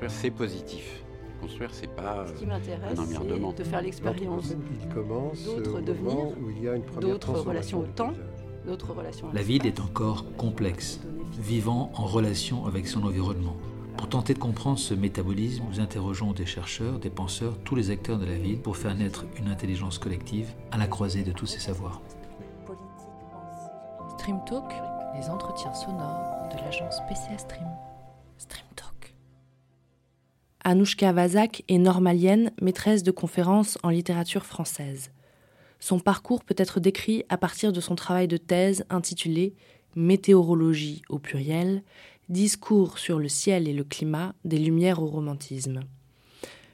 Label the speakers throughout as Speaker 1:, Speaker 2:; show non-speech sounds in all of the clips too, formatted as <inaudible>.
Speaker 1: Construire, c'est positif. Construire, c'est pas
Speaker 2: Ce qui m'intéresse,
Speaker 1: un emmerdement.
Speaker 2: c'est de faire l'expérience
Speaker 3: Il commence
Speaker 2: d'autres
Speaker 3: au
Speaker 2: devenir,
Speaker 3: où il y a une première
Speaker 2: d'autres relations au temps. d'autres relations. à
Speaker 4: La ville est encore complexe, vivant en relation avec son environnement. Pour tenter de comprendre ce métabolisme, nous interrogeons des chercheurs, des penseurs, tous les acteurs de la ville pour faire naître une intelligence collective à la croisée de tous ces savoirs.
Speaker 5: Stream Talk, les entretiens sonores de l'agence PCA Stream. Stream Talk.
Speaker 6: Anouchka Vazak est normalienne, maîtresse de conférences en littérature française. Son parcours peut être décrit à partir de son travail de thèse intitulé Météorologie au pluriel, discours sur le ciel et le climat des lumières au romantisme.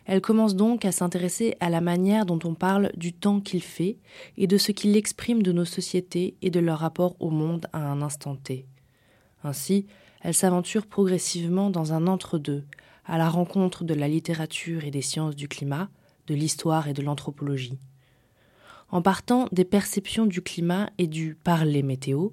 Speaker 6: Elle commence donc à s'intéresser à la manière dont on parle du temps qu'il fait et de ce qu'il exprime de nos sociétés et de leur rapport au monde à un instant T. Ainsi, elle s'aventure progressivement dans un entre-deux, à la rencontre de la littérature et des sciences du climat, de l'histoire et de l'anthropologie. En partant des perceptions du climat et du parler météo,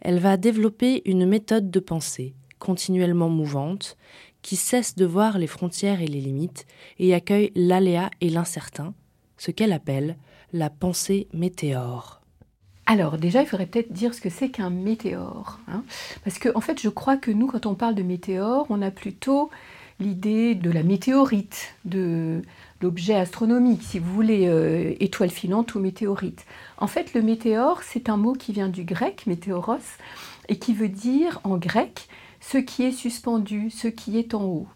Speaker 6: elle va développer une méthode de pensée, continuellement mouvante, qui cesse de voir les frontières et les limites et accueille l'aléa et l'incertain, ce qu'elle appelle la pensée météore.
Speaker 7: Alors déjà, il faudrait peut-être dire ce que c'est qu'un météore. hein. Parce que en fait, je crois que nous, quand on parle de météore, on a plutôt l'idée de la météorite, de l'objet astronomique, si vous voulez, euh, étoile filante ou météorite. En fait, le météore, c'est un mot qui vient du grec, météoros, et qui veut dire en grec ce qui est suspendu, ce qui est en haut.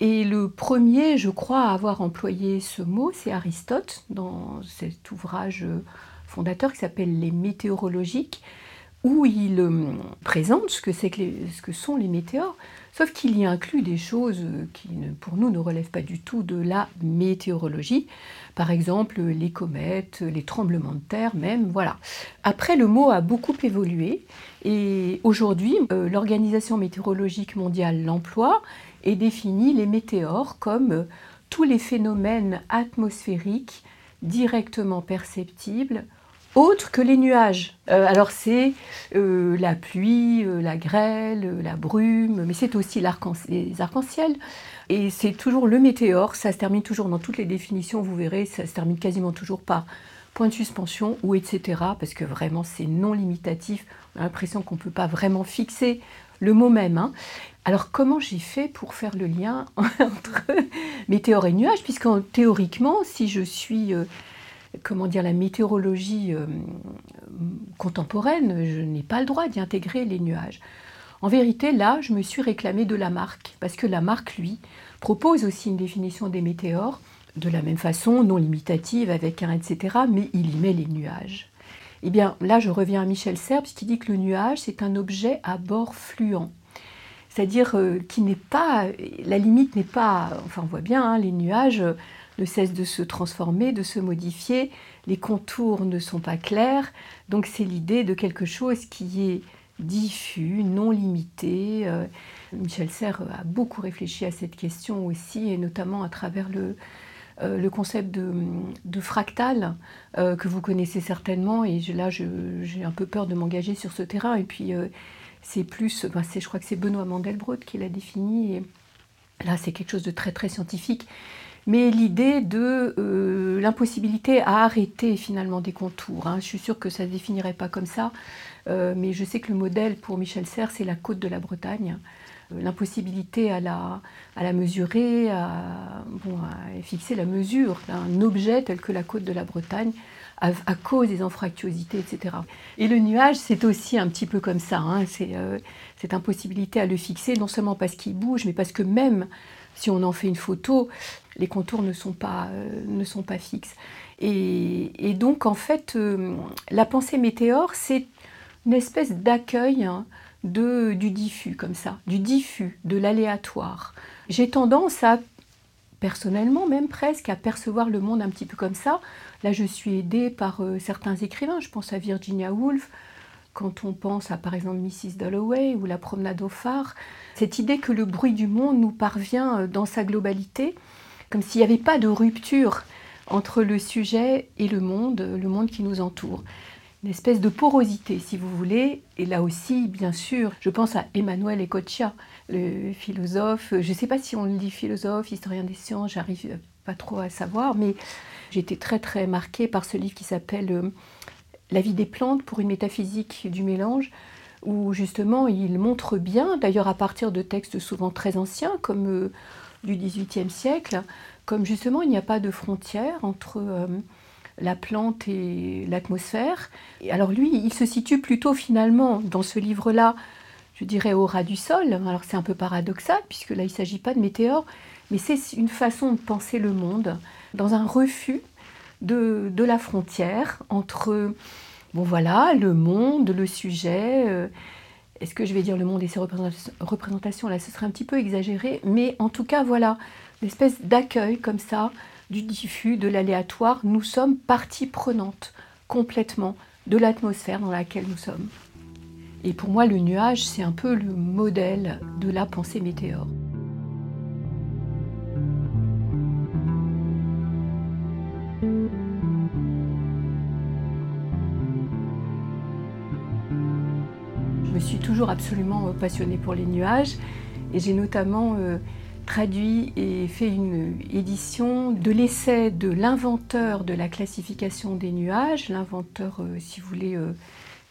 Speaker 7: Et le premier, je crois, à avoir employé ce mot, c'est Aristote, dans cet ouvrage fondateur qui s'appelle Les météorologiques, où il euh, présente ce que, c'est ce que sont les météores, sauf qu'il y inclut des choses euh, qui, pour nous, ne relèvent pas du tout de la météorologie. Par exemple, les comètes, les tremblements de terre même, voilà. Après, le mot a beaucoup évolué et aujourd'hui, euh, l'Organisation météorologique mondiale l'emploie et définit les météores comme euh, tous les phénomènes atmosphériques directement perceptibles autres que les nuages. Euh, alors c'est euh, la pluie, euh, la grêle, la brume, mais c'est aussi les arcs-en-ciel. Et c'est toujours le météore, ça se termine toujours dans toutes les définitions, vous verrez, ça se termine quasiment toujours par point de suspension ou etc. Parce que vraiment c'est non limitatif, on a l'impression qu'on ne peut pas vraiment fixer le mot même. hein. Alors comment j'ai fait pour faire le lien <laughs> entre météore et nuage Puisque théoriquement, si je suis, comment dire, la météorologie euh, contemporaine, je n'ai pas le droit d'y intégrer les nuages. En vérité, là, je me suis réclamée de Lamarck, parce que Lamarck, lui, propose aussi une définition des météores, de la même façon, non limitative, avec un etc., mais il y met les nuages. Eh bien, là, je reviens à Michel Serres, qui dit que le nuage, c'est un objet à bord fluent. C'est-à-dire euh, qui n'est pas, la limite n'est pas, enfin on voit bien, hein, les nuages ne cessent de se transformer, de se modifier, les contours ne sont pas clairs, donc c'est l'idée de quelque chose qui est diffus, non limité. euh. Michel Serres a beaucoup réfléchi à cette question aussi, et notamment à travers le, euh, concept de, fractal euh, que vous connaissez certainement. Et là, j'ai un peu peur de m'engager sur ce terrain. Et puis, c'est plus, je crois que c'est Benoît Mandelbrot qui l'a défini. Et là, c'est quelque chose de très très scientifique. Mais l'idée de euh, l'impossibilité à arrêter finalement des contours. hein. Je suis sûre que ça ne se définirait pas comme ça, euh, mais je sais que le modèle pour Michel Serres, c'est la côte de la Bretagne. Euh, L'impossibilité à la, à la mesurer, à, bon, à fixer la mesure d'un objet tel que la côte de la Bretagne à, cause des anfractuosités, etc. Et le nuage, c'est aussi un petit peu comme ça. hein. C'est cette impossibilité à le fixer, non seulement parce qu'il bouge, mais parce que même si on en fait une photo, les contours ne sont pas, euh, fixes. Et, donc, en fait, euh, la pensée météore, c'est une espèce d'accueil hein, du diffus, comme ça, du diffus, de l'aléatoire. J'ai tendance à, personnellement même presque, à percevoir le monde un petit peu comme ça. Là, je suis aidée par euh, certains écrivains, je pense à Virginia Woolf, quand on pense à par exemple Mrs. Dalloway ou La promenade au phare, cette idée que le bruit du monde nous parvient euh, dans sa globalité, comme s'il n'y avait pas de rupture entre le sujet et le monde, le monde qui nous entoure. une espèce de porosité, si vous voulez. Et là aussi, bien sûr, je pense à Emmanuel Ecochia, le philosophe. Je ne sais pas si on le dit philosophe, historien des sciences, j'arrive pas trop à savoir, mais j'ai été très très marquée par ce livre qui s'appelle euh, La vie des plantes pour une métaphysique du mélange, où justement il montre bien, d'ailleurs à partir de textes souvent très anciens, comme euh, du XVIIIe siècle, comme justement il n'y a pas de frontière entre euh, la plante et l'atmosphère. Alors lui, il se situe plutôt finalement dans ce livre-là, je dirais au ras du sol. Alors c'est un peu paradoxal, puisque là il ne s'agit pas de météores, mais c'est une façon de penser le monde dans un refus de, la frontière entre, bon voilà, le monde, le sujet. Euh, est-ce que je vais dire le monde et ses représentations Là, ce serait un petit peu exagéré, mais en tout cas, voilà, l'espèce d'accueil comme ça du diffus, de l'aléatoire, nous sommes partie prenante complètement de l'atmosphère dans laquelle nous sommes. Et pour moi, le nuage, c'est un peu le modèle de la pensée météore. Absolument passionnée pour les nuages et j'ai notamment euh, traduit et fait une édition de l'essai de l'inventeur de la classification des nuages, l'inventeur, euh, si vous voulez, euh,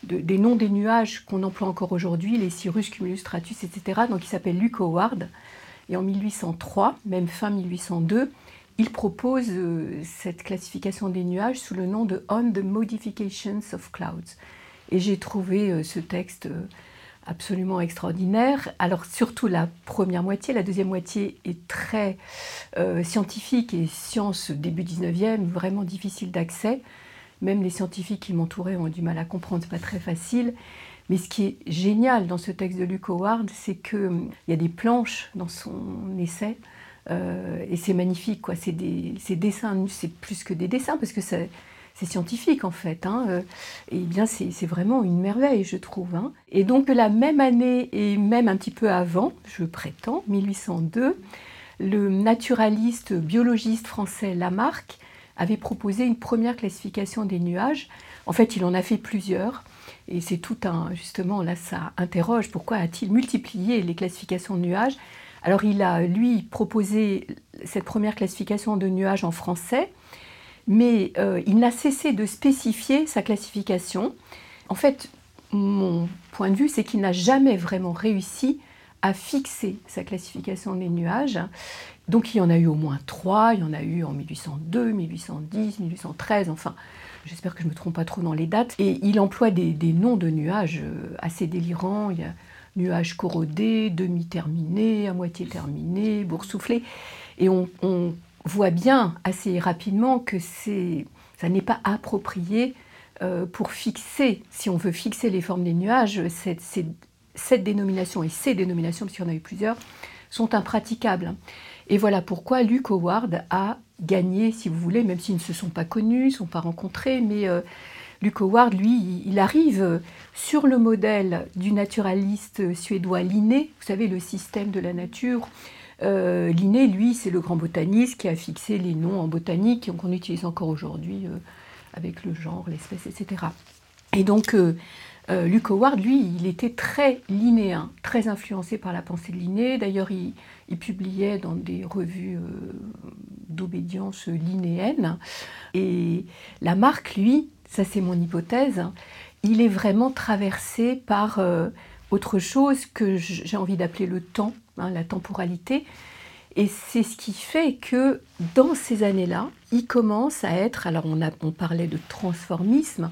Speaker 7: des noms des nuages qu'on emploie encore aujourd'hui, les Cirrus, Cumulus, Stratus, etc. Donc il s'appelle Luke Howard. Et en 1803, même fin 1802, il propose euh, cette classification des nuages sous le nom de On the Modifications of Clouds. Et j'ai trouvé ce texte absolument extraordinaire. Alors surtout la première moitié, la deuxième moitié est très euh, scientifique et science début 19e, vraiment difficile d'accès. Même les scientifiques qui m'entouraient ont du mal à comprendre, c'est pas très facile. Mais ce qui est génial dans ce texte de Luke Howard, c'est qu'il hum, y a des planches dans son essai. Euh, et c'est magnifique, quoi. C'est des, dessins, c'est plus que des dessins, parce que c'est scientifique en fait. Hein, euh, et bien c'est vraiment une merveille, je trouve. Hein. Et donc la même année et même un petit peu avant, je prétends, 1802, le naturaliste biologiste français Lamarck avait proposé une première classification des nuages. En fait, il en a fait plusieurs. Et c'est tout un, justement, là, ça interroge pourquoi a-t-il multiplié les classifications de nuages? Alors, il a, lui, proposé cette première classification de nuages en français, mais euh, il n'a cessé de spécifier sa classification. En fait, mon point de vue, c'est qu'il n'a jamais vraiment réussi à fixer sa classification des nuages. Donc il y en a eu au moins trois, il y en a eu en 1802, 1810, 1813, enfin, j'espère que je ne me trompe pas trop dans les dates. Et il emploie des, noms de nuages euh, assez délirants. Il y a nuages corrodés, demi-terminés, à moitié terminés, boursouflés. Et on voit bien assez rapidement que ça n'est pas approprié euh, pour fixer, si on veut fixer les formes des nuages, cette, dénomination et ces dénominations, parce qu'il y en a eu plusieurs, sont impraticables. Et voilà pourquoi Luke Howard a gagné, si vous voulez, même s'ils ne se sont pas connus, ne sont pas rencontrés, mais euh, Luke Howard, lui, il arrive sur le modèle du naturaliste suédois Linné, vous savez, le système de la nature, euh, Linné, lui, c'est le grand botaniste qui a fixé les noms en botanique qu'on utilise encore aujourd'hui euh, avec le genre, l'espèce, etc. Et donc, euh, euh, Luke Howard, lui, il était très linéen, très influencé par la pensée de Linné. D'ailleurs, il, publiait dans des revues d'obédience linéenne. Et la marque, lui, ça c'est mon hypothèse, il est vraiment traversé par autre chose que j'ai envie d'appeler le temps Hein, la temporalité. Et c'est ce qui fait que dans ces années-là, il commence à être, alors on, parlait de transformisme,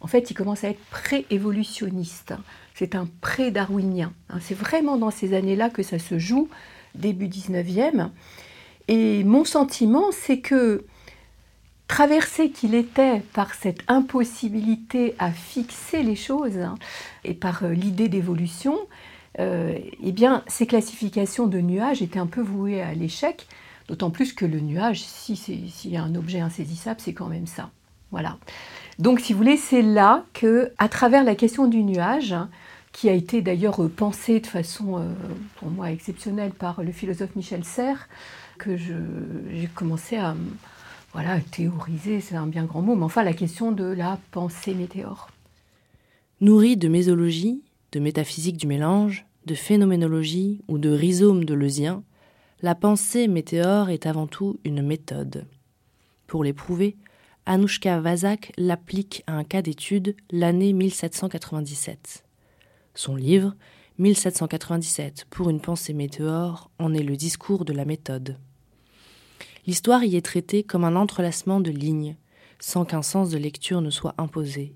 Speaker 7: en fait il commence à être pré-évolutionniste. C'est un pré-darwinien. Hein. C'est vraiment dans ces années-là que ça se joue, début 19e. Et mon sentiment, c'est que traversé qu'il était par cette impossibilité à fixer les choses hein, et par euh, l'idée d'évolution, eh bien, ces classifications de nuages étaient un peu vouées à l'échec, d'autant plus que le nuage, s'il y a un objet insaisissable, c'est quand même ça. Voilà. Donc, si vous voulez, c'est là que, à travers la question du nuage, qui a été d'ailleurs pensée de façon, euh, pour moi, exceptionnelle par le philosophe Michel Serres, que j'ai commencé à voilà, théoriser, c'est un bien grand mot, mais enfin la question de la pensée météore.
Speaker 6: Nourrie de mésologie, de métaphysique du mélange, de phénoménologie ou de rhizome de leusien, la pensée météore est avant tout une méthode. Pour l'éprouver, Anouchka Vazak l'applique à un cas d'étude l'année 1797. Son livre, 1797 pour une pensée météore, en est le discours de la méthode. L'histoire y est traitée comme un entrelacement de lignes, sans qu'un sens de lecture ne soit imposé.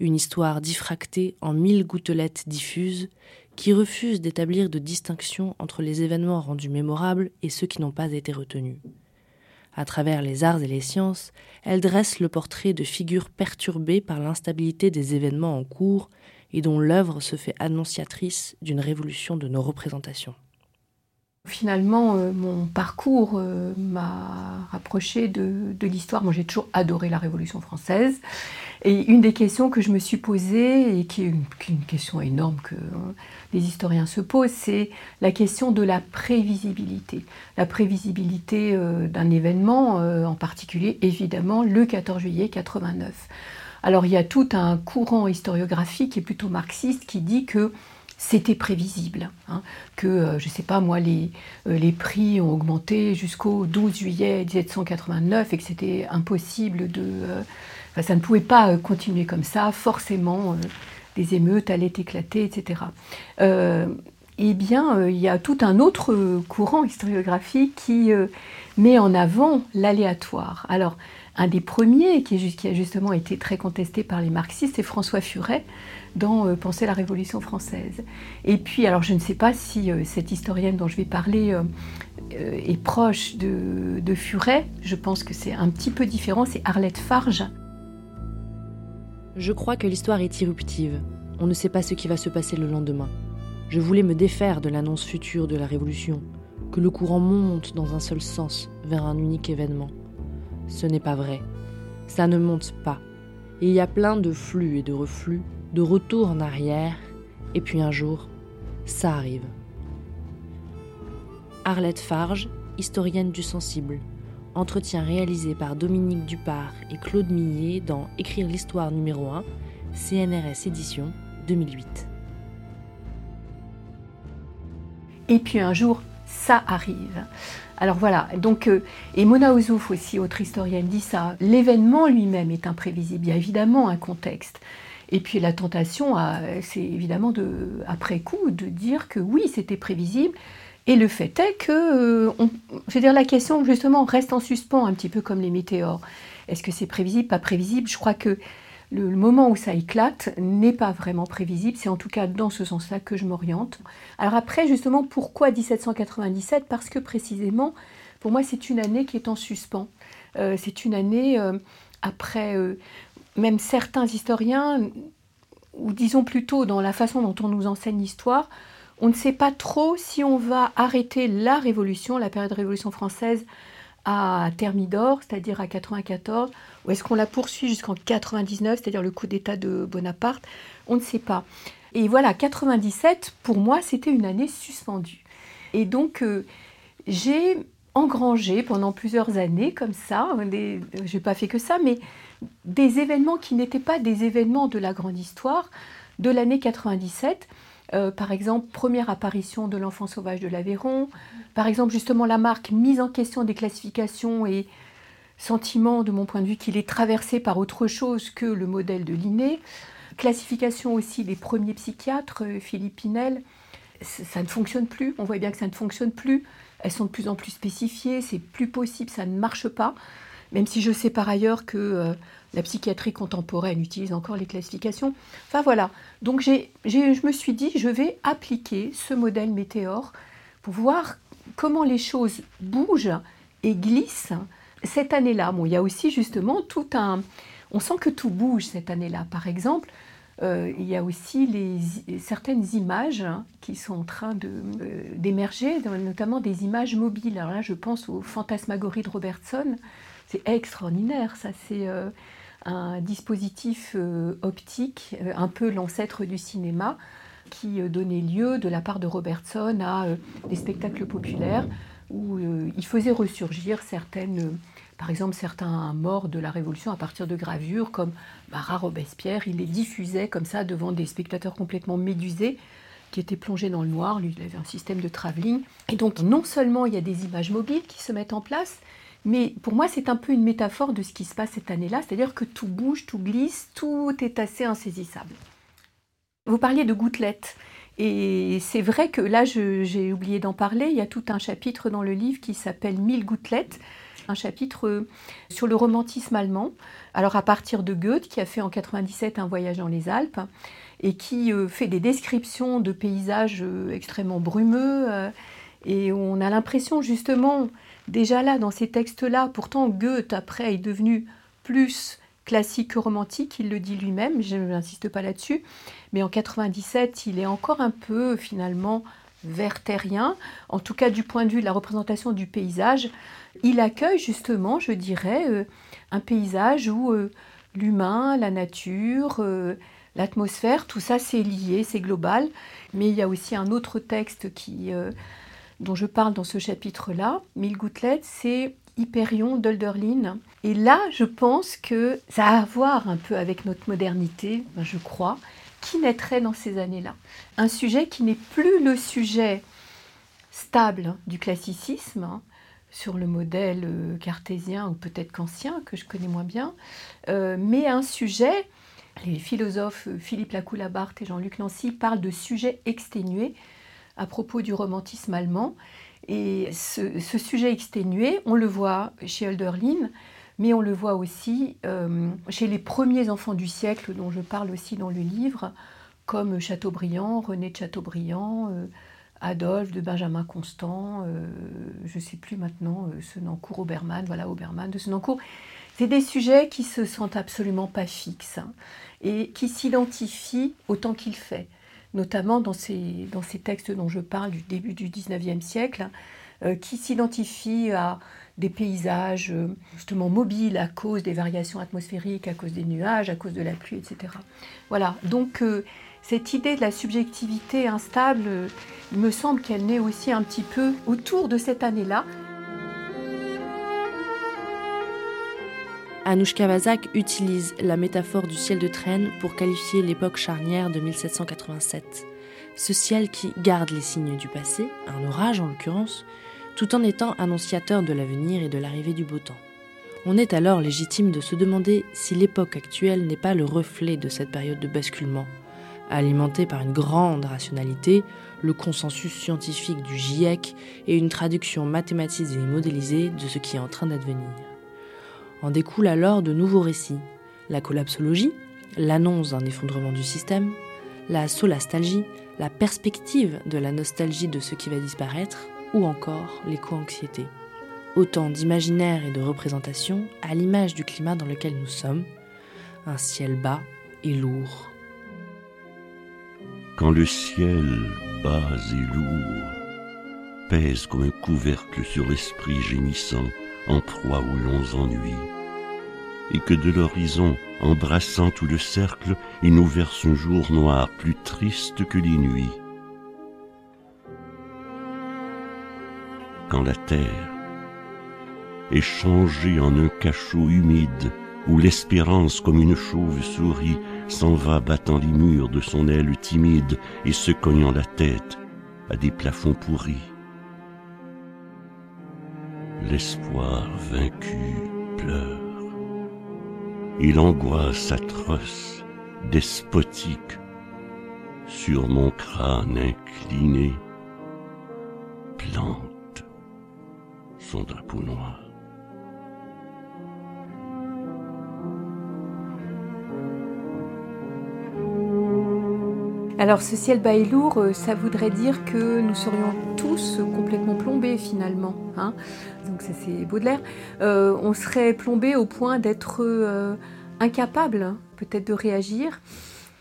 Speaker 6: Une histoire diffractée en mille gouttelettes diffuses qui refusent d'établir de distinction entre les événements rendus mémorables et ceux qui n'ont pas été retenus. À travers les arts et les sciences, elle dresse le portrait de figures perturbées par l'instabilité des événements en cours et dont l'œuvre se fait annonciatrice d'une révolution de nos représentations.
Speaker 7: Finalement, euh, mon parcours euh, m'a rapproché de, l'histoire. Moi, j'ai toujours adoré la Révolution française. Et une des questions que je me suis posée, et qui est une, question énorme que hein, les historiens se posent, c'est la question de la prévisibilité. La prévisibilité euh, d'un événement, en particulier, évidemment, le 14 juillet 89. Alors, il y a tout un courant historiographique est plutôt marxiste qui dit que c'était prévisible, hein, que, euh, je ne sais pas moi, les, euh, les prix ont augmenté jusqu'au 12 juillet 1789 et que c'était impossible de... Euh, enfin, ça ne pouvait pas continuer comme ça, forcément, des émeutes allaient éclater, etc. eh bien, il y a tout un autre courant historiographique qui met en avant l'aléatoire. Alors, un des premiers qui, a justement été très contesté par les marxistes, c'est François Furet, dans euh, Penser la Révolution française. Et puis, alors je ne sais pas si euh, cette historienne dont je vais parler euh, est proche de, de, Furet, je pense que c'est un petit peu différent, c'est Arlette Farge.
Speaker 6: Je crois que l'histoire est irruptive. On ne sait pas ce qui va se passer le lendemain. Je voulais me défaire de l'annonce future de la Révolution, que le courant monte dans un seul sens vers un unique événement. Ce n'est pas vrai. Ça ne monte pas. il y a plein de flux et de reflux de retour en arrière, et puis un jour, ça arrive. Arlette Farge, historienne du sensible, entretien réalisé par Dominique Dupart et Claude Millet dans Écrire l'histoire numéro 1, CNRS édition 2008.
Speaker 7: Et puis un jour, ça arrive. Alors voilà, donc, euh, et Mona Ouzouf aussi, autre historienne, dit ça, l'événement lui-même est imprévisible, il y a évidemment un contexte. Et puis la tentation, c'est évidemment de, après coup de dire que oui, c'était prévisible. Et le fait est que, euh, la question justement reste en suspens, un petit peu comme les météores. Est-ce que c'est prévisible, pas prévisible? Je crois que le, moment où ça éclate n'est pas vraiment prévisible. C'est en tout cas dans ce sens-là que je m'oriente. Alors après, justement, pourquoi 1797 Parce que précisément, pour moi, c'est une année qui est en suspens. Euh, c'est une année euh, après même certains historiens, ou disons plutôt dans la façon dont on nous enseigne l'histoire, on ne sait pas trop si on va arrêter la Révolution, la période de Révolution française, à Thermidor, c'est-à-dire à 94, ou est-ce qu'on la poursuit jusqu'en 99, c'est-à-dire le coup d'État de Bonaparte? On ne sait pas. Et voilà, 97, pour moi, c'était une année suspendue. Et donc, euh, j'ai engrangé pendant plusieurs années comme ça, je n'ai pas fait que ça, mais des événements qui n'étaient pas des événements de la grande histoire de l'année 97. Euh, par exemple, première apparition de l'enfant sauvage de l'Aveyron, par exemple justement la marque mise en question des classifications et sentiment de mon point de vue qu'il est traversé par autre chose que le modèle de Linné, classification aussi des premiers psychiatres, euh, Philippe Pinel, ça ne fonctionne plus, on voit bien que ça ne fonctionne plus, elles sont de plus en plus spécifiées, c'est plus possible, ça ne marche pas même si je sais par ailleurs que euh, la psychiatrie contemporaine utilise encore les classifications. Enfin voilà, donc je me suis dit, je vais appliquer ce modèle météore pour voir comment les choses bougent et glissent cette année-là. Bon, il y a aussi justement tout un... On sent que tout bouge cette année-là. Par exemple, euh, il y a aussi les, certaines images qui sont en train euh, d'émerger, notamment des images mobiles. Alors là, je pense aux fantasmagories de Robertson, c'est extraordinaire, ça c'est euh, un dispositif euh, optique, euh, un peu l'ancêtre du cinéma, qui donnait lieu de la part de Robertson à des spectacles populaires où il faisait ressurgir certaines par exemple certains morts de la Révolution à partir de gravures comme Marat Robespierre, il les diffusait comme ça devant des spectateurs complètement médusés qui étaient plongés dans le noir. Lui, il avait un système de travelling. Et donc non seulement il y a des images mobiles qui se mettent en place, mais pour moi c'est un peu une métaphore de ce qui se passe cette année-là, c'est-à-dire que tout bouge, tout glisse, tout est assez insaisissable. Vous parliez de gouttelettes. Et c'est vrai que là, j'ai oublié d'en parler, il y a tout un chapitre dans le livre qui s'appelle Mille gouttelettes, un chapitre euh, sur le romantisme allemand. Alors à partir de Goethe, qui a fait en 97 un voyage dans les Alpes, et qui euh, fait des descriptions de paysages euh, extrêmement brumeux, et on a l'impression justement, déjà là, dans ces textes-là, pourtant Goethe, après, est devenu plus classique que romantique, il le dit lui-même, je n'insiste pas là-dessus, mais en 97, il est encore un peu finalement vertérien, en tout cas du point de vue de la représentation du paysage. Il accueille justement, je dirais, euh, un paysage où euh, l'humain, la nature, euh, l'atmosphère, tout ça c'est lié, c'est global. Mais il y a aussi un autre texte qui, dont je parle dans ce chapitre-là, Mille gouttelettes, c'est Hyperion d'Olderlin. Et là, je pense que ça a à voir un peu avec notre modernité, ben, je crois, qui naîtrait dans ces années-là. Un sujet qui n'est plus le sujet stable du classicisme, hein, sur le modèle euh, cartésien ou peut-être kantien, que je connais moins bien, euh, mais un sujet, les philosophes euh, Philippe Lacoue-Labarthe et Jean-Luc Nancy parlent de sujet exténué à propos du romantisme allemand, et ce, sujet exténué, on le voit chez Hölderlin, mais on le voit aussi euh, chez les premiers enfants du siècle, dont je parle aussi dans le livre, comme Chateaubriand, René de Chateaubriand, euh, Adolphe de Benjamin Constant, euh, je ne sais plus maintenant, Senancourt, Obermann, voilà, Obermann de Senancourt. C'est des sujets qui se sentent absolument pas fixes hein, et qui s'identifient autant qu'il fait notamment dans ces, textes dont je parle du début du 19e siècle, euh, qui s'identifient à des paysages euh, justement mobiles à cause des variations atmosphériques, à cause des nuages, à cause de la pluie, etc. Voilà, donc euh, cette idée de la subjectivité instable, il me semble qu'elle naît aussi un petit peu autour de cette année-là.
Speaker 6: Anouchka Vazak utilise la métaphore du ciel de traîne pour qualifier l'époque charnière de 1787. Ce ciel qui garde les signes du passé, un orage en l'occurrence, tout en étant annonciateur de l'avenir et de l'arrivée du beau temps. On est alors légitime de se demander si l'époque actuelle n'est pas le reflet de cette période de basculement, alimentée par une grande rationalité, le consensus scientifique du GIEC et une traduction mathématisée et modélisée de ce qui est en train d'advenir. En découlent alors de nouveaux récits. La collapsologie, l'annonce d'un effondrement du système, la solastalgie, la perspective de la nostalgie de ce qui va disparaître, ou encore l'éco-anxiété. Autant d'imaginaires et de représentations à l'image du climat dans lequel nous sommes, un ciel bas et lourd.
Speaker 2: Quand le ciel bas et lourd pèse comme un couvercle sur l'esprit gémissant, en proie aux longs ennuis, et que de l'horizon, embrassant tout le cercle, il nous verse un jour noir plus triste que les nuits. Quand la terre est changée en un cachot humide, où l'espérance comme une chauve-souris s'en va battant les murs de son aile timide et se cognant la tête à des plafonds pourris l'espoir vaincu pleure. Et l'angoisse atroce, despotique, sur mon crâne incliné, plante son drapeau noir.
Speaker 7: Alors ce ciel bas et lourd, euh, ça voudrait dire que nous serions tous complètement plombés finalement. Hein. Donc ça c'est Baudelaire. Euh, on serait plombés au point d'être euh, incapable hein, peut-être de réagir.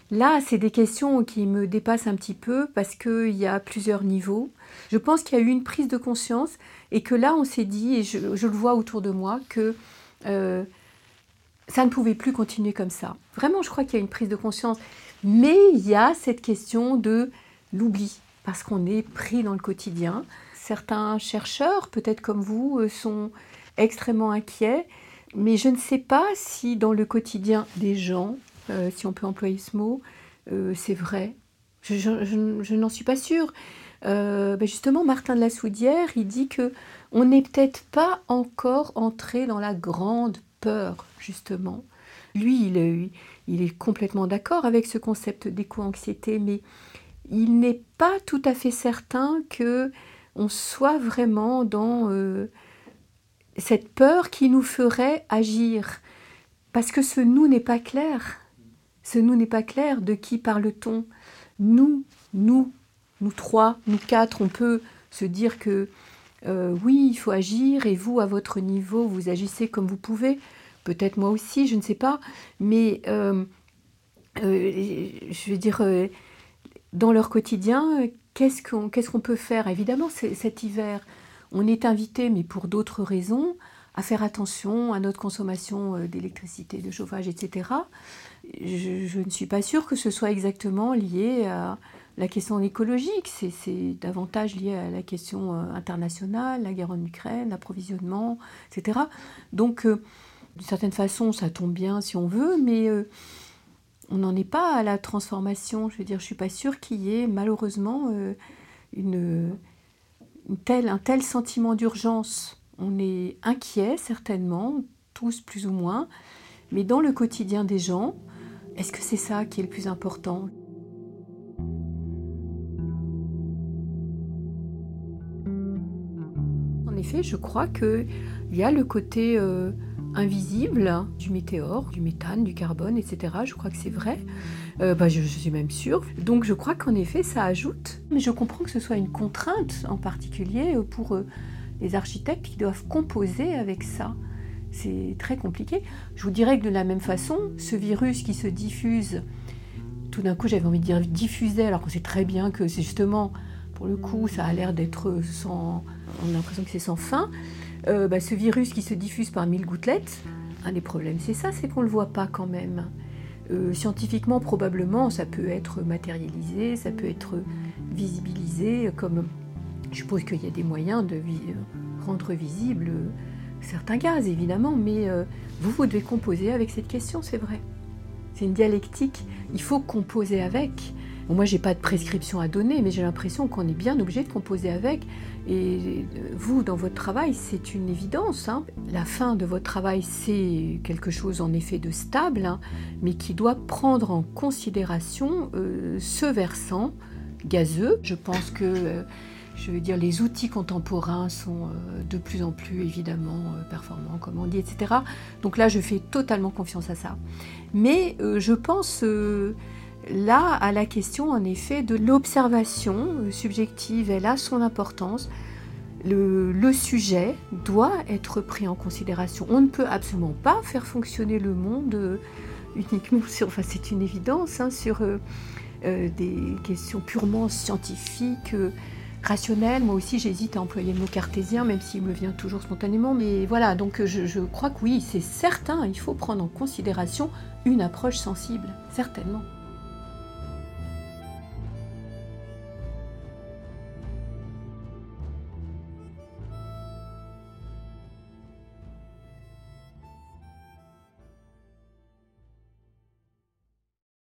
Speaker 7: Là, c'est des questions qui me dépassent un petit peu parce qu'il y a plusieurs niveaux. Je pense qu'il y a eu une prise de conscience et que là, on s'est dit, et je, le vois autour de moi, que ça ne pouvait plus continuer comme ça. Vraiment, je crois qu'il y a une prise de conscience. Mais il y a cette question de l'oubli, parce qu'on est pris dans le quotidien. Certains chercheurs, peut-être comme vous, euh, sont extrêmement inquiet, mais je ne sais pas si dans le quotidien des gens, euh, si on peut employer ce mot, euh, c'est vrai. Je, n'en suis pas sûre. Ben justement, Martin de la Soudière, il dit que on n'est peut-être pas encore entré dans la grande peur, justement. Lui, il est, il est complètement d'accord avec ce concept d'éco-anxiété, mais il n'est pas tout à fait certain que on soit vraiment dans euh, cette peur qui nous ferait agir. Parce que ce nous n'est pas clair. Ce nous n'est pas clair. De qui parle-t-on Nous, nous, nous trois, nous quatre, on peut se dire que euh, oui, il faut agir et vous, à votre niveau, vous agissez comme vous pouvez. Peut-être moi aussi, je ne sais pas. Mais euh, je veux dire, dans leur quotidien, qu'est-ce qu'on peut faire? Évidemment, cet hiver, on est invité, mais pour d'autres raisons, à faire attention à notre consommation euh, d'électricité, de chauffage, etc. Je, ne suis pas sûre que ce soit exactement lié à la question écologique. C'est davantage lié à la question euh, internationale, la guerre en Ukraine, l'approvisionnement, etc. Donc, euh, d'une certaine façon, ça tombe bien si on veut, mais on n'en est pas à la transformation. Je veux dire, je suis pas sûre qu'il y ait malheureusement euh, un tel sentiment d'urgence. On est inquiet certainement, tous plus ou moins, mais dans le quotidien des gens, est-ce que c'est ça qui est le plus important? En effet, je crois qu'il y a le côté euh, invisible du météore, du méthane, du carbone, etc. Je crois que c'est vrai. Euh, bah, je, suis même sûre. Donc je crois qu'en effet, ça ajoute. Mais je comprends que ce soit une contrainte en particulier pour euh, les architectes qui doivent composer avec ça. C'est très compliqué. Je vous dirais que de la même façon, ce virus qui se diffuse, tout d'un coup j'avais envie de dire diffuser, alors qu'on sait très bien que c'est justement, pour le coup, ça a l'air d'être sans... On a l'impression que c'est sans fin. Euh, bah, ce virus qui se diffuse par mille gouttelettes, un des problèmes c'est ça, c'est qu'on ne le voit pas quand même. Euh, scientifiquement, probablement, ça peut être matérialisé, ça peut être visibilisé, comme je suppose qu'il y a des moyens de rendre visibles certains gaz, évidemment, mais euh, vous, vous devez composer avec cette question, c'est vrai. C'est une dialectique, il faut composer avec. Bon, moi, j'ai pas de prescription à donner, mais j'ai l'impression qu'on est bien obligé de composer avec. Et euh, vous, dans votre travail, c'est une évidence. Hein. La fin de votre travail, c'est quelque chose en effet de stable, hein, mais qui doit prendre en considération euh, ce versant gazeux. Je pense que, euh, je veux dire, les outils contemporains sont de plus en plus évidemment performants, comme on dit, etc. Donc là, je fais totalement confiance à ça. Mais je pense là à la question en effet de l'observation subjective, elle a son importance. Le, sujet doit être pris en considération. On ne peut absolument pas faire fonctionner le monde euh, uniquement <laughs> sur, enfin c'est une évidence, hein, sur euh, euh, des questions purement scientifiques, rationnelles. Moi aussi j'hésite à employer le mot cartésien, même s'il me vient toujours spontanément. Mais voilà, donc je crois que oui, c'est certain, il faut prendre en considération une approche sensible, certainement.